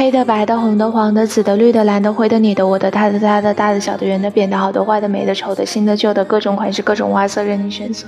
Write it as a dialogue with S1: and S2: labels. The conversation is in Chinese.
S1: 黑的、白的、红的、黄的、紫的、绿的、蓝的、灰的、你的、我的、他的、她的、大的、小的、圆的、扁的、好的、坏的、美的、丑的、新的、旧的、各种款式、各种花色任你选择。